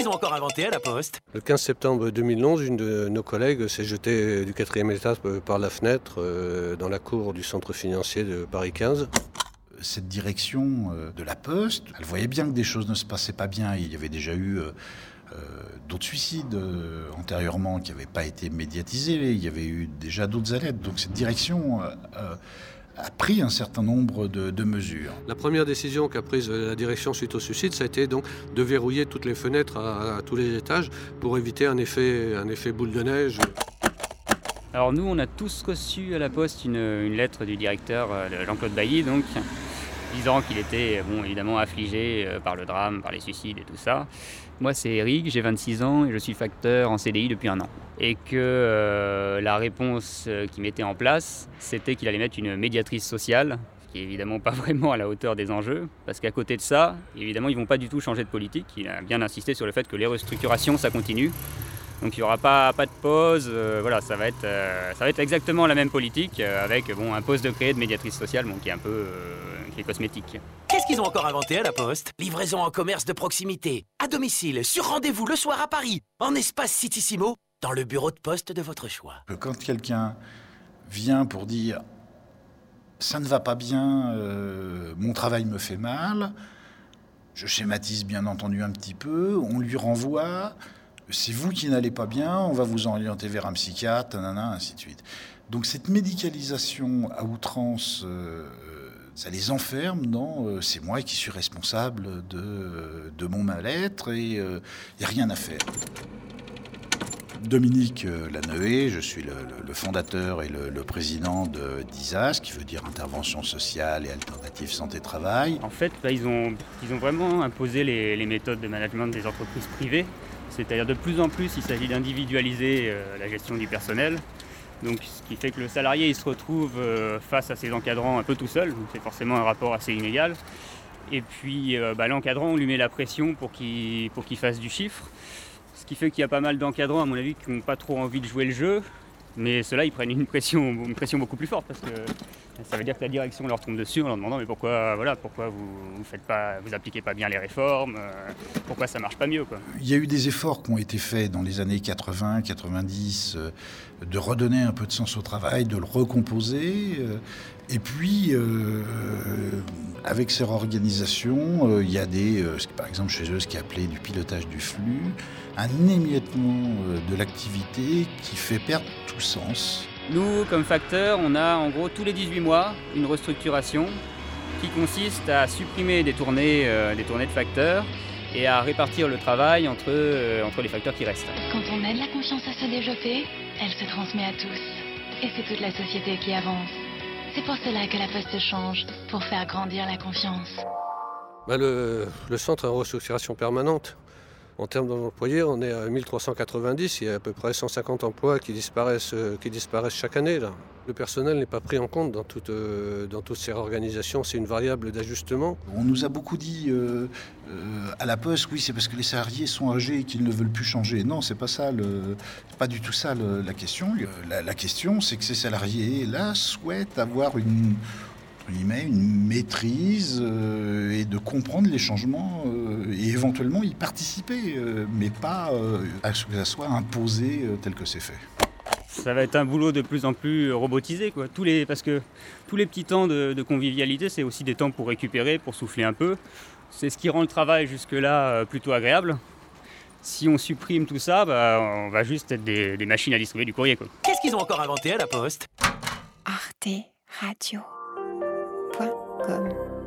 qu'ils ont encore inventé à la Poste Le 15 septembre 2011, une de nos collègues s'est jetée du quatrième étage par la fenêtre euh, dans la cour du centre financier de Paris 15 cette direction euh, de la Poste, elle voyait bien que des choses ne se passaient pas bien. Il y avait déjà eu euh, d'autres suicides antérieurement qui n'avaient pas été médiatisés. Il y avait eu déjà d'autres alertes. Donc cette direction a pris un certain nombre de, mesures. La première décision qu'a prise la direction suite au suicide, ça a été donc de verrouiller toutes les fenêtres à, tous les étages pour éviter un effet, un effet boule de neige. Alors nous, on a tous reçu à la poste une, lettre du directeur euh, Jean-Claude Bailly, donc disant qu'il était bon, évidemment affligé euh, par le drame, par les suicides et tout ça. Moi, c'est Eric, j'ai 26 ans et je suis facteur en CDI depuis un an. Et que euh, la réponse euh, qu'il mettait en place, c'était qu'il allait mettre une médiatrice sociale, ce qui est évidemment pas vraiment à la hauteur des enjeux, parce qu'à côté de ça, évidemment, ils vont pas du tout changer de politique. Il a bien insisté sur le fait que les restructurations, ça continue. Donc il n'y aura pas, pas de pause, voilà, ça va, être, ça va être exactement la même politique avec bon, un poste de créer de médiatrice sociale bon, qui est un peu qui est cosmétique. Qu'est-ce qu'ils ont encore inventé à la Poste? Livraison en commerce de proximité, à domicile, sur rendez-vous le soir à Paris, en espace Citissimo, dans le bureau de poste de votre choix. Quand quelqu'un vient pour dire ça ne va pas bien, euh, mon travail me fait mal, je schématise bien entendu un petit peu, on lui renvoie, c'est vous qui n'allez pas bien, on va vous orienter vers un psychiatre, nanana, ainsi de suite. Donc cette médicalisation à outrance euh, ça les enferme dans euh, c'est moi qui suis responsable de, de mon mal-être et il euh, n'y a rien à faire. Dominique euh, Lanoé, je suis le, fondateur et le, président de DISAS, qui veut dire Intervention sociale et alternative santé-travail. En fait, bah, ils, ont, ils ont vraiment imposé les, méthodes de management des entreprises privées. C'est-à-dire de plus en plus, il s'agit d'individualiser la gestion du personnel. Donc, ce qui fait que le salarié il se retrouve euh, face à ses encadrants un peu tout seul, c'est forcément un rapport assez inégal. Et puis euh, bah, l'encadrant, on lui met la pression pour qu'il fasse du chiffre. Ce qui fait qu'il y a pas mal d'encadrants, à mon avis, qui n'ont pas trop envie de jouer le jeu. Mais ceux-là, ils prennent une pression, beaucoup plus forte parce que ça veut dire que la direction leur tombe dessus en leur demandant mais pourquoi voilà pourquoi vous vous faites pas vous appliquez pas bien les réformes euh, pourquoi ça marche pas mieux quoi. Il y a eu des efforts qui ont été faits dans les années 80 90 euh, de redonner un peu de sens au travail, de le recomposer euh, et puis avec ces réorganisations, il y a des par exemple chez eux ce qui est appelé du pilotage du flux, un émiettement de l'activité qui fait perdre tout sens. Nous, comme facteur, on a en gros tous les 18 mois une restructuration qui consiste à supprimer des tournées, euh, des tournées de facteurs et à répartir le travail entre, euh, entre les facteurs qui restent. Quand on aide la confiance à se développer, elle se transmet à tous. Et c'est toute la société qui avance. C'est pour cela que la Poste change, pour faire grandir la confiance. Bah, le, centre en restructuration permanente. En termes d'employés, on est à 1390. Il y a à peu près 150 emplois qui disparaissent, euh, qui disparaissent chaque année. Là. Le personnel n'est pas pris en compte euh, dans toutes ces organisations. C'est une variable d'ajustement. On nous a beaucoup dit euh, à la Poste, oui, c'est parce que les salariés sont âgés et qu'ils ne veulent plus changer. Non, c'est pas ça. Pas du tout ça la question. La, question, c'est que ces salariés-là souhaitent avoir une maîtrise euh, et de comprendre les changements euh, et éventuellement y participer, euh, mais pas à ce que ça soit imposé tel que c'est fait. Ça va être un boulot de plus en plus robotisé, quoi. Tous les, parce que tous les petits temps de, convivialité, c'est aussi des temps pour récupérer, pour souffler un peu. C'est ce qui rend le travail jusque-là plutôt agréable. Si on supprime tout ça, bah, on va juste être des, des machines à distribuer du courrier. Qu'est-ce qu'ils ont encore inventé à la poste? Arte Radio comme